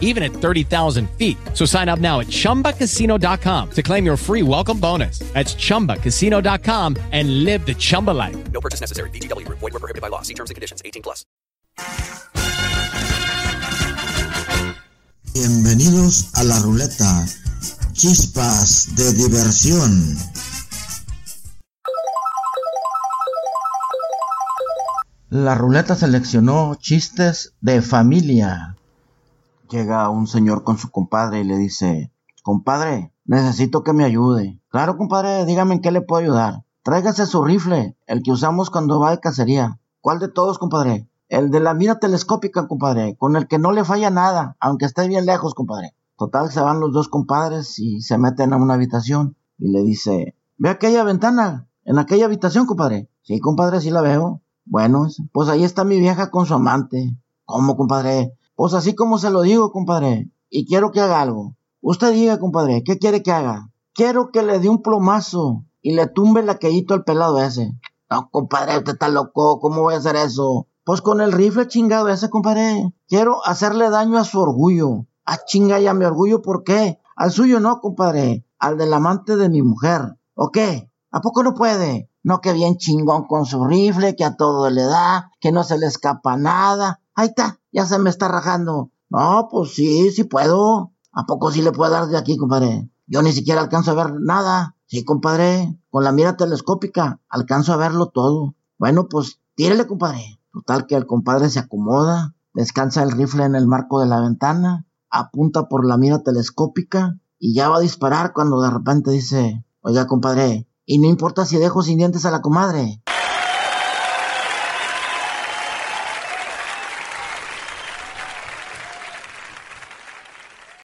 even at 30,000 feet. So sign up now at chumbacasino.com to claim your free welcome bonus. That's chumbacasino.com and live the Chumba life. No purchase necessary. VGW Group. Void were prohibited by law. See terms and conditions. 18 plus. Bienvenidos a la ruleta. Chispas de diversión. La ruleta seleccionó chistes de familia. Llega un señor con su compadre y le dice, compadre, necesito que me ayude. Claro, compadre, dígame en qué le puedo ayudar. Tráigase su rifle, el que usamos cuando va de cacería. ¿Cuál de todos, compadre? El de la mira telescópica, compadre, con el que no le falla nada, aunque esté bien lejos, compadre. Total, se van los dos compadres y se meten a una habitación y le dice, ve aquella ventana, en aquella habitación, compadre. Sí, compadre, sí la veo. Bueno, pues ahí está mi vieja con su amante. ¿Cómo, compadre? Pues así como se lo digo, compadre. Y quiero que haga algo. Usted diga, compadre, ¿qué quiere que haga? Quiero que le dé un plomazo y le tumbe el laquellito al pelado ese. No, compadre, usted está loco. ¿Cómo voy a hacer eso? Pues con el rifle chingado ese, compadre. Quiero hacerle daño a su orgullo. Ah, chinga ya mi orgullo, ¿por qué? Al suyo no, compadre. Al del amante de mi mujer. ¿O qué? ¿A poco no puede? No, que bien chingón con su rifle, que a todo le da, que no se le escapa nada. Ahí está, ya se me está rajando. No, pues sí, sí puedo. ¿A poco sí le puedo dar de aquí, compadre? Yo ni siquiera alcanzo a ver nada. Sí, compadre, con la mira telescópica alcanzo a verlo todo. Bueno, pues tírele, compadre. Total que el compadre se acomoda, descansa el rifle en el marco de la ventana, apunta por la mira telescópica y ya va a disparar cuando de repente dice, oiga, compadre, y no importa si dejo sin dientes a la comadre.